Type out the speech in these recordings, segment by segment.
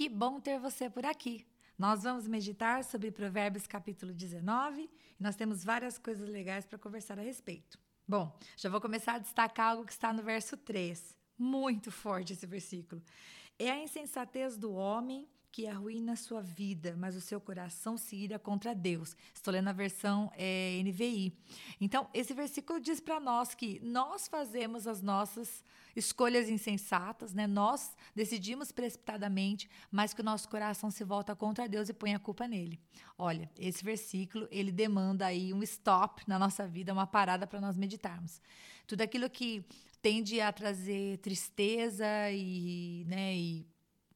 Que bom ter você por aqui. Nós vamos meditar sobre Provérbios capítulo 19 e nós temos várias coisas legais para conversar a respeito. Bom, já vou começar a destacar algo que está no verso 3. Muito forte esse versículo. É a insensatez do homem que arruína sua vida, mas o seu coração se ira contra Deus. Estou lendo a versão é, NVI. Então, esse versículo diz para nós que nós fazemos as nossas escolhas insensatas, né? Nós decidimos precipitadamente, mas que o nosso coração se volta contra Deus e põe a culpa nele. Olha, esse versículo, ele demanda aí um stop na nossa vida, uma parada para nós meditarmos. Tudo aquilo que tende a trazer tristeza e, né, e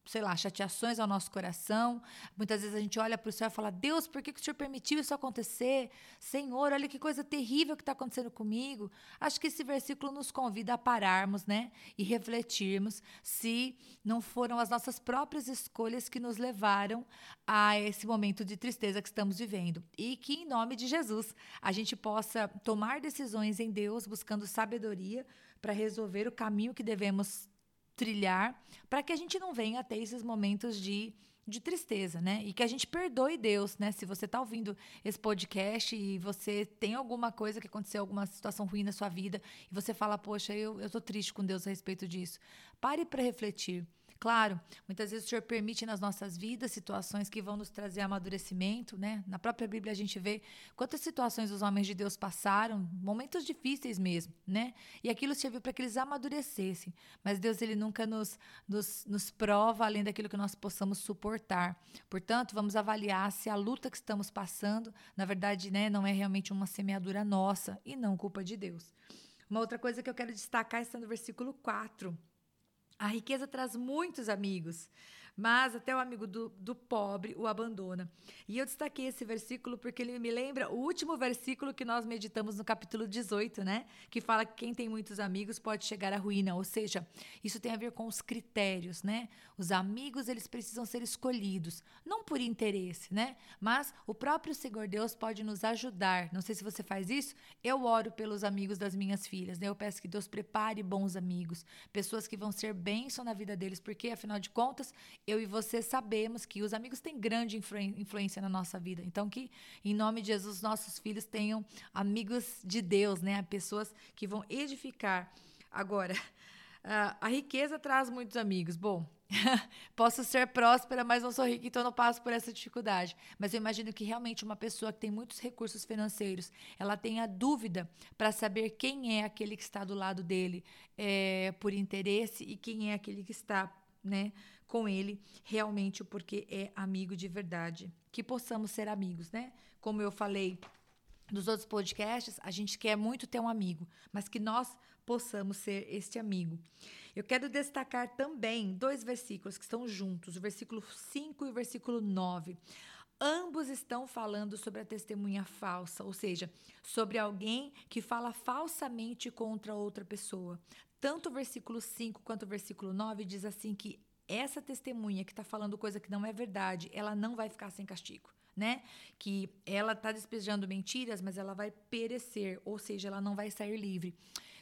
sei lá, chateações ao nosso coração. Muitas vezes a gente olha para o céu e fala: Deus, por que, que o Senhor permitiu isso acontecer? Senhor, olha que coisa terrível que está acontecendo comigo. Acho que esse versículo nos convida a pararmos, né? E refletirmos se não foram as nossas próprias escolhas que nos levaram a esse momento de tristeza que estamos vivendo. E que, em nome de Jesus, a gente possa tomar decisões em Deus, buscando sabedoria para resolver o caminho que devemos trilhar para que a gente não venha a ter esses momentos de, de tristeza, né? E que a gente perdoe Deus, né? Se você está ouvindo esse podcast e você tem alguma coisa que aconteceu, alguma situação ruim na sua vida, e você fala, poxa, eu, eu tô triste com Deus a respeito disso. Pare para refletir. Claro, muitas vezes o Senhor permite nas nossas vidas situações que vão nos trazer amadurecimento, né? Na própria Bíblia a gente vê quantas situações os homens de Deus passaram, momentos difíceis mesmo, né? E aquilo serviu para que eles amadurecessem. Mas Deus, ele nunca nos, nos, nos prova além daquilo que nós possamos suportar. Portanto, vamos avaliar se a luta que estamos passando, na verdade, né, não é realmente uma semeadura nossa e não culpa de Deus. Uma outra coisa que eu quero destacar está no versículo 4 a riqueza traz muitos amigos, mas até o amigo do, do pobre o abandona. E eu destaquei esse versículo porque ele me lembra o último versículo que nós meditamos no capítulo 18, né? Que fala que quem tem muitos amigos pode chegar à ruína. Ou seja, isso tem a ver com os critérios, né? Os amigos, eles precisam ser escolhidos, não por interesse, né? Mas o próprio Senhor Deus pode nos ajudar. Não sei se você faz isso. Eu oro pelos amigos das minhas filhas, né? Eu peço que Deus prepare bons amigos, pessoas que vão ser bênção na vida deles, porque afinal de contas, eu e você sabemos que os amigos têm grande influência na nossa vida. Então, que em nome de Jesus, nossos filhos tenham amigos de Deus, né? Pessoas que vão edificar. Agora, a riqueza traz muitos amigos. Bom, posso ser próspera, mas não sou rica, então não passo por essa dificuldade. Mas eu imagino que realmente uma pessoa que tem muitos recursos financeiros, ela tenha dúvida para saber quem é aquele que está do lado dele é, por interesse e quem é aquele que está né, com ele realmente porque é amigo de verdade. Que possamos ser amigos, né? Como eu falei dos outros podcasts, a gente quer muito ter um amigo, mas que nós possamos ser este amigo. Eu quero destacar também dois versículos que estão juntos, o versículo 5 e o versículo 9. Ambos estão falando sobre a testemunha falsa, ou seja, sobre alguém que fala falsamente contra outra pessoa. Tanto o versículo 5 quanto o versículo 9 diz assim que essa testemunha que está falando coisa que não é verdade, ela não vai ficar sem castigo. Né? Que ela está despejando mentiras, mas ela vai perecer, ou seja, ela não vai sair livre.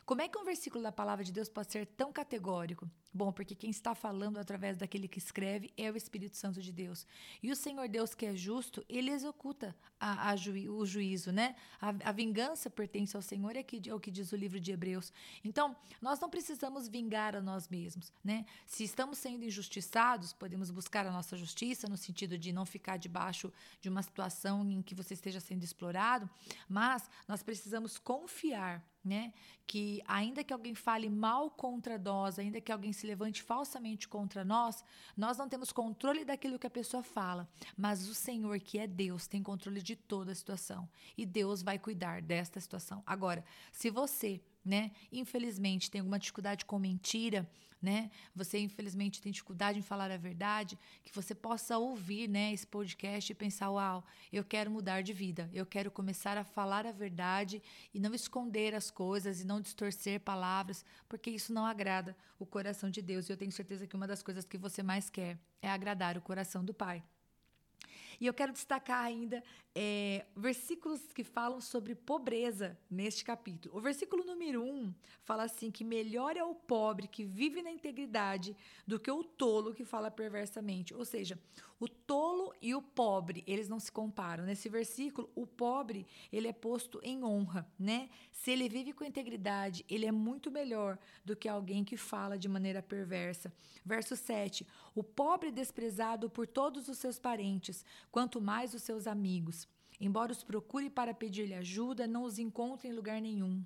Como é que um versículo da palavra de Deus pode ser tão categórico? Bom, porque quem está falando através daquele que escreve é o Espírito Santo de Deus. E o Senhor Deus, que é justo, ele executa a, a juí o juízo, né? A, a, vingança pertence ao Senhor, é, que, é o que diz o livro de Hebreus. Então, nós não precisamos vingar a nós mesmos, né? Se estamos sendo injustiçados, podemos buscar a nossa justiça, no sentido de não ficar debaixo de uma situação em que você esteja sendo explorado, mas nós precisamos confiar né? Que ainda que alguém fale mal contra nós, ainda que alguém se levante falsamente contra nós, nós não temos controle daquilo que a pessoa fala, mas o Senhor, que é Deus, tem controle de toda a situação e Deus vai cuidar desta situação. Agora, se você né? Infelizmente tem alguma dificuldade com mentira, né? Você infelizmente tem dificuldade em falar a verdade, que você possa ouvir, né, esse podcast e pensar, uau, eu quero mudar de vida, eu quero começar a falar a verdade e não esconder as coisas e não distorcer palavras, porque isso não agrada o coração de Deus. E eu tenho certeza que uma das coisas que você mais quer é agradar o coração do Pai. E eu quero destacar ainda é, versículos que falam sobre pobreza neste capítulo. O versículo número 1 um fala assim: que melhor é o pobre que vive na integridade do que o tolo que fala perversamente. Ou seja, o tolo e o pobre, eles não se comparam. Nesse versículo, o pobre, ele é posto em honra, né? Se ele vive com integridade, ele é muito melhor do que alguém que fala de maneira perversa. Verso 7: O pobre desprezado por todos os seus parentes, quanto mais os seus amigos. Embora os procure para pedir-lhe ajuda, não os encontre em lugar nenhum.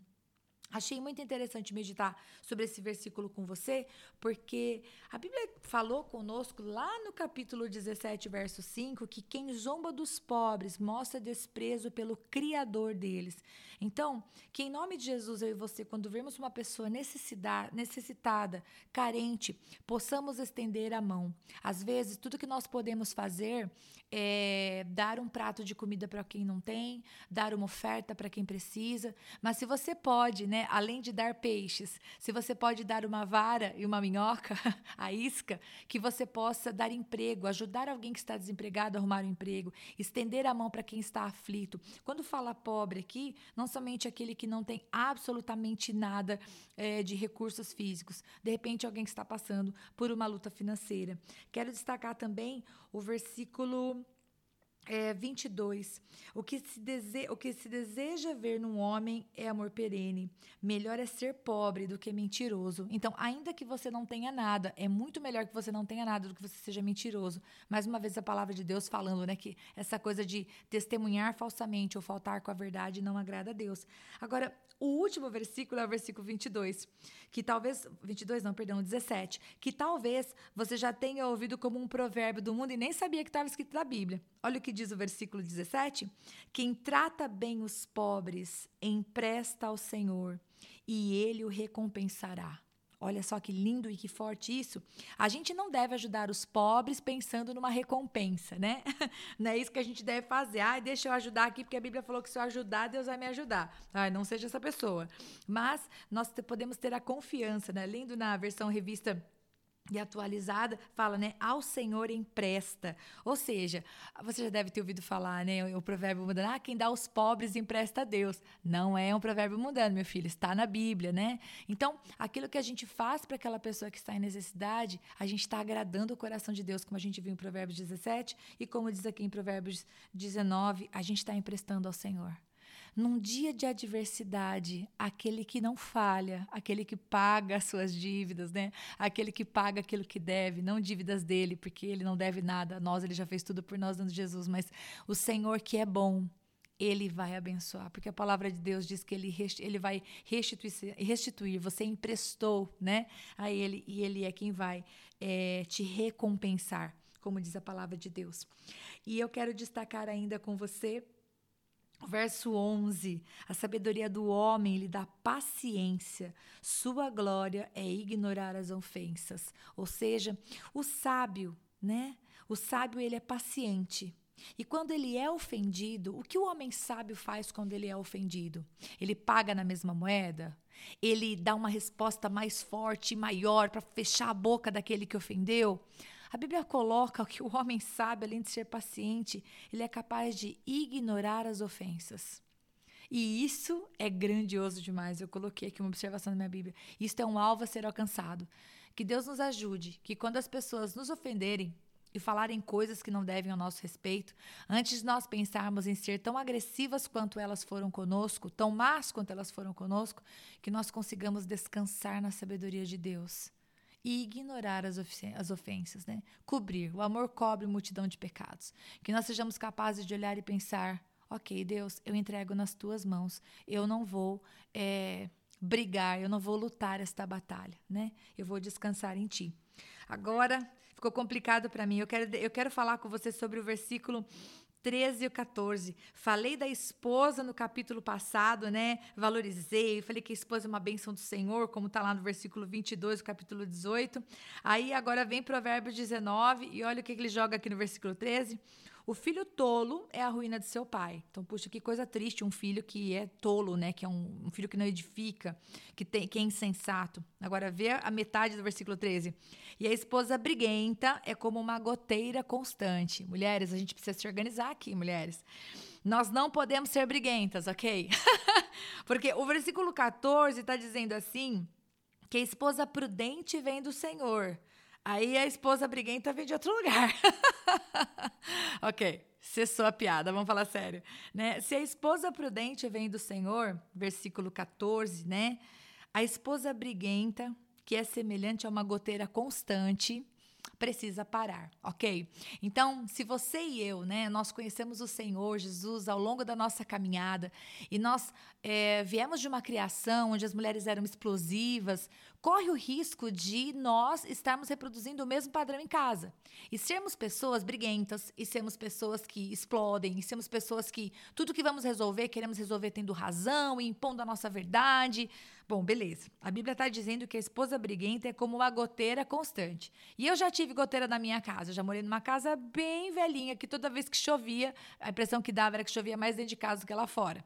Achei muito interessante meditar sobre esse versículo com você, porque a Bíblia falou conosco lá no capítulo 17, verso 5, que quem zomba dos pobres mostra desprezo pelo Criador deles. Então, que em nome de Jesus, eu e você, quando vemos uma pessoa necessitada, carente, possamos estender a mão. Às vezes, tudo que nós podemos fazer é dar um prato de comida para quem não tem, dar uma oferta para quem precisa, mas se você pode, né? Né? Além de dar peixes, se você pode dar uma vara e uma minhoca, a isca, que você possa dar emprego, ajudar alguém que está desempregado a arrumar um emprego, estender a mão para quem está aflito. Quando fala pobre aqui, não somente aquele que não tem absolutamente nada é, de recursos físicos, de repente alguém que está passando por uma luta financeira. Quero destacar também o versículo é, 22. O que, se dese... o que se deseja ver num homem é amor perene. Melhor é ser pobre do que mentiroso. Então, ainda que você não tenha nada, é muito melhor que você não tenha nada do que você seja mentiroso. Mais uma vez, a palavra de Deus falando, né? Que essa coisa de testemunhar falsamente ou faltar com a verdade não agrada a Deus. Agora, o último versículo é o versículo 22, que talvez 22 não, perdão, 17, que talvez você já tenha ouvido como um provérbio do mundo e nem sabia que estava escrito na Bíblia. Olha o que diz o versículo 17: Quem trata bem os pobres empresta ao Senhor, e ele o recompensará. Olha só que lindo e que forte isso. A gente não deve ajudar os pobres pensando numa recompensa, né? Não é isso que a gente deve fazer. Ai, deixa eu ajudar aqui, porque a Bíblia falou que se eu ajudar, Deus vai me ajudar. Ai, não seja essa pessoa. Mas nós podemos ter a confiança, né? Lendo na versão revista e atualizada, fala, né? Ao Senhor empresta. Ou seja, você já deve ter ouvido falar, né? O provérbio mundano, ah, quem dá aos pobres empresta a Deus. Não é um provérbio mundano, meu filho, está na Bíblia, né? Então, aquilo que a gente faz para aquela pessoa que está em necessidade, a gente está agradando o coração de Deus, como a gente viu em Provérbios 17 e como diz aqui em Provérbios 19, a gente está emprestando ao Senhor. Num dia de adversidade, aquele que não falha, aquele que paga as suas dívidas, né? Aquele que paga aquilo que deve, não dívidas dele, porque ele não deve nada a nós, ele já fez tudo por nós dando Jesus, mas o Senhor que é bom, ele vai abençoar, porque a palavra de Deus diz que ele, ele vai restituir, restituir, você emprestou né, a ele e ele é quem vai é, te recompensar, como diz a palavra de Deus. E eu quero destacar ainda com você Verso 11: A sabedoria do homem lhe dá paciência, sua glória é ignorar as ofensas. Ou seja, o sábio, né? O sábio ele é paciente. E quando ele é ofendido, o que o homem sábio faz quando ele é ofendido? Ele paga na mesma moeda? Ele dá uma resposta mais forte maior para fechar a boca daquele que ofendeu? A Bíblia coloca que o homem sabe, além de ser paciente, ele é capaz de ignorar as ofensas. E isso é grandioso demais. Eu coloquei aqui uma observação na minha Bíblia. Isso é um alvo a ser alcançado. Que Deus nos ajude, que quando as pessoas nos ofenderem e falarem coisas que não devem ao nosso respeito, antes de nós pensarmos em ser tão agressivas quanto elas foram conosco, tão más quanto elas foram conosco, que nós consigamos descansar na sabedoria de Deus e ignorar as, as ofensas, né? Cobrir. O amor cobre multidão de pecados. Que nós sejamos capazes de olhar e pensar: ok, Deus, eu entrego nas tuas mãos. Eu não vou é, brigar, eu não vou lutar esta batalha, né? Eu vou descansar em ti. Agora ficou complicado para mim. Eu quero, eu quero falar com você sobre o versículo 13 e 14. Falei da esposa no capítulo passado, né? Valorizei, falei que a esposa é uma bênção do Senhor, como está lá no versículo 22 do capítulo 18. Aí agora vem Provérbios 19 e olha o que ele joga aqui no versículo 13. O filho tolo é a ruína de seu pai. Então, puxa, que coisa triste um filho que é tolo, né? Que é um, um filho que não edifica, que, tem, que é insensato. Agora, vê a metade do versículo 13. E a esposa briguenta é como uma goteira constante. Mulheres, a gente precisa se organizar aqui, mulheres. Nós não podemos ser briguentas, ok? Porque o versículo 14 está dizendo assim: que a esposa prudente vem do Senhor. Aí a esposa briguenta vem de outro lugar. ok, cessou a piada, vamos falar sério. Né? Se a esposa prudente vem do Senhor, versículo 14, né? A esposa briguenta, que é semelhante a uma goteira constante, precisa parar, ok? Então, se você e eu, né, nós conhecemos o Senhor Jesus ao longo da nossa caminhada e nós é, viemos de uma criação onde as mulheres eram explosivas, corre o risco de nós estarmos reproduzindo o mesmo padrão em casa e sermos pessoas briguentas e sermos pessoas que explodem e sermos pessoas que tudo que vamos resolver queremos resolver tendo razão e impondo a nossa verdade. Bom, beleza. A Bíblia está dizendo que a esposa briguenta é como uma goteira constante. E eu já tive goteira na minha casa. Eu já morei numa casa bem velhinha, que toda vez que chovia, a impressão que dava era que chovia mais dentro de casa do que lá fora.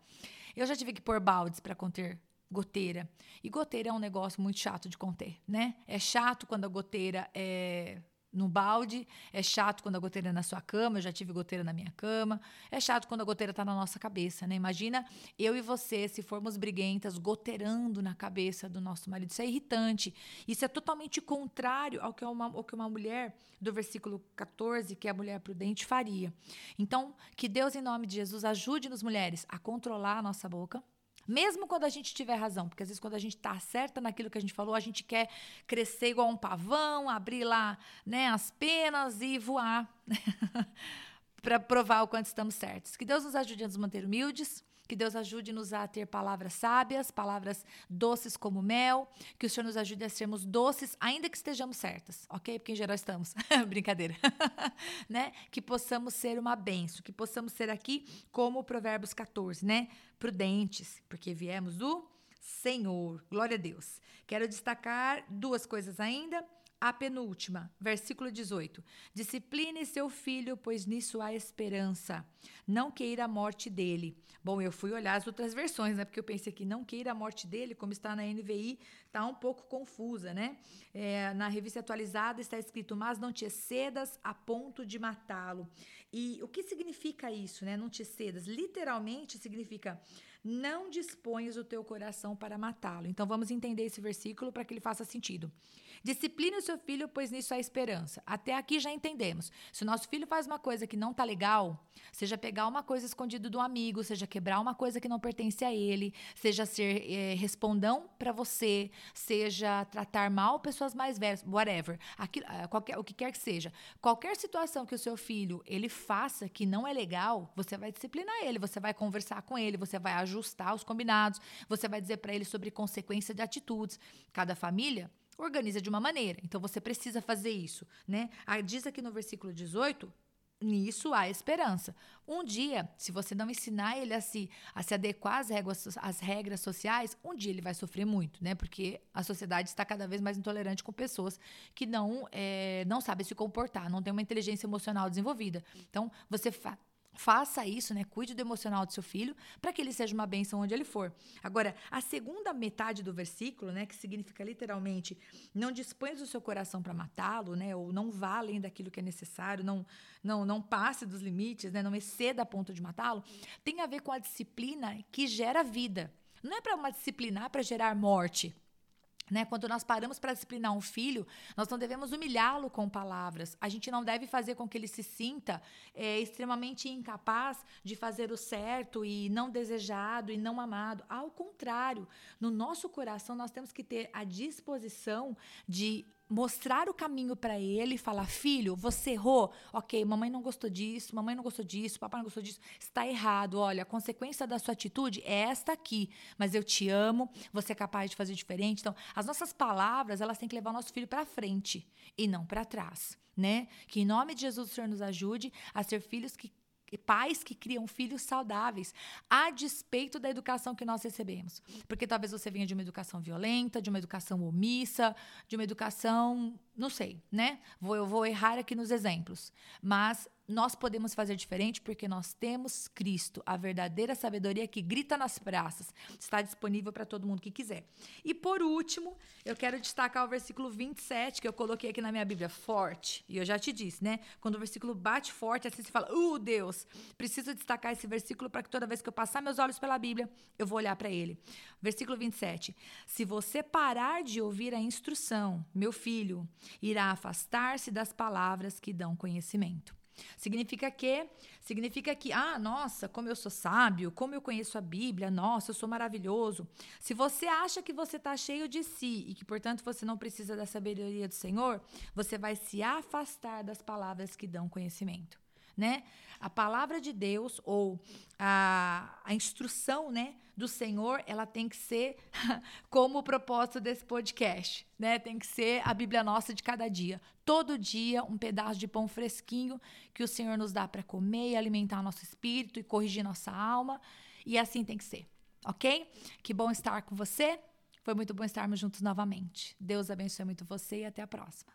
Eu já tive que pôr baldes para conter goteira. E goteira é um negócio muito chato de conter, né? É chato quando a goteira é no balde. É chato quando a goteira é na sua cama, eu já tive goteira na minha cama. É chato quando a goteira está na nossa cabeça, né? Imagina eu e você, se formos briguentas, goteirando na cabeça do nosso marido. Isso é irritante. Isso é totalmente contrário ao que uma, ao que uma mulher, do versículo 14, que é a mulher prudente, faria. Então, que Deus, em nome de Jesus, ajude-nos, mulheres, a controlar a nossa boca mesmo quando a gente tiver razão, porque às vezes quando a gente está certa naquilo que a gente falou, a gente quer crescer igual um pavão, abrir lá né, as penas e voar para provar o quanto estamos certos. Que Deus nos ajude a nos manter humildes, que Deus ajude-nos a ter palavras sábias, palavras doces como mel. Que o Senhor nos ajude a sermos doces, ainda que estejamos certas, ok? Porque em geral estamos. Brincadeira. né? Que possamos ser uma benção, que possamos ser aqui como Provérbios 14, né? Prudentes, porque viemos do Senhor. Glória a Deus. Quero destacar duas coisas ainda. A penúltima, versículo 18. Discipline seu filho, pois nisso há esperança. Não queira a morte dele. Bom, eu fui olhar as outras versões, né? Porque eu pensei que não queira a morte dele, como está na NVI, está um pouco confusa, né? É, na revista atualizada está escrito, mas não te excedas a ponto de matá-lo. E o que significa isso, né? Não te cedas. Literalmente significa não dispões o teu coração para matá-lo. Então vamos entender esse versículo para que ele faça sentido. Discipline o seu filho, pois nisso há esperança. Até aqui já entendemos. Se o nosso filho faz uma coisa que não tá legal, seja pegar uma coisa escondida do amigo, seja quebrar uma coisa que não pertence a ele, seja ser é, respondão para você, seja tratar mal pessoas mais velhas, whatever, aquilo, eh, qualquer, o que quer que seja. Qualquer situação que o seu filho ele faça que não é legal, você vai disciplinar ele, você vai conversar com ele, você vai ajustar os combinados, você vai dizer para ele sobre consequência de atitudes. Cada família organiza de uma maneira. Então você precisa fazer isso, né? Ah, diz aqui no versículo 18, nisso há esperança. Um dia, se você não ensinar ele a se, a se adequar às regras, às regras sociais, um dia ele vai sofrer muito, né? Porque a sociedade está cada vez mais intolerante com pessoas que não, é, não sabem se comportar, não têm uma inteligência emocional desenvolvida. Então, você Faça isso, né? Cuide do emocional do seu filho para que ele seja uma bênção onde ele for. Agora, a segunda metade do versículo, né, que significa literalmente não dispõe o seu coração para matá-lo, né, ou não vá além daquilo que é necessário, não não não passe dos limites, né, não exceda a ponto de matá-lo, tem a ver com a disciplina que gera vida. Não é para uma disciplinar para gerar morte. Né? Quando nós paramos para disciplinar um filho, nós não devemos humilhá-lo com palavras. A gente não deve fazer com que ele se sinta é, extremamente incapaz de fazer o certo e não desejado e não amado. Ao contrário, no nosso coração nós temos que ter a disposição de mostrar o caminho para ele e falar: filho, você errou. Ok, mamãe não gostou disso, mamãe não gostou disso, papai não gostou disso. Está errado. Olha, a consequência da sua atitude é esta aqui. Mas eu te amo, você é capaz de fazer diferente. Então, as nossas palavras, elas têm que levar o nosso filho para frente e não para trás. Né? Que em nome de Jesus o Senhor nos ajude a ser filhos que pais que criam filhos saudáveis, a despeito da educação que nós recebemos. Porque talvez você venha de uma educação violenta, de uma educação omissa, de uma educação, não sei, né? Vou, eu vou errar aqui nos exemplos. Mas nós podemos fazer diferente porque nós temos Cristo, a verdadeira sabedoria que grita nas praças. Está disponível para todo mundo que quiser. E por último, eu quero destacar o versículo 27, que eu coloquei aqui na minha Bíblia, forte. E eu já te disse, né? Quando o versículo bate forte, assim você fala, uh, Deus, preciso destacar esse versículo para que toda vez que eu passar meus olhos pela Bíblia, eu vou olhar para ele. Versículo 27. Se você parar de ouvir a instrução, meu filho, irá afastar-se das palavras que dão conhecimento. Significa que, significa que, ah, nossa, como eu sou sábio, como eu conheço a Bíblia, nossa, eu sou maravilhoso. Se você acha que você está cheio de si e que, portanto, você não precisa da sabedoria do Senhor, você vai se afastar das palavras que dão conhecimento né? A palavra de Deus ou a, a instrução, né, do Senhor, ela tem que ser como o propósito desse podcast, né? Tem que ser a Bíblia nossa de cada dia. Todo dia um pedaço de pão fresquinho que o Senhor nos dá para comer e alimentar nosso espírito e corrigir nossa alma, e assim tem que ser. OK? Que bom estar com você. Foi muito bom estarmos juntos novamente. Deus abençoe muito você e até a próxima.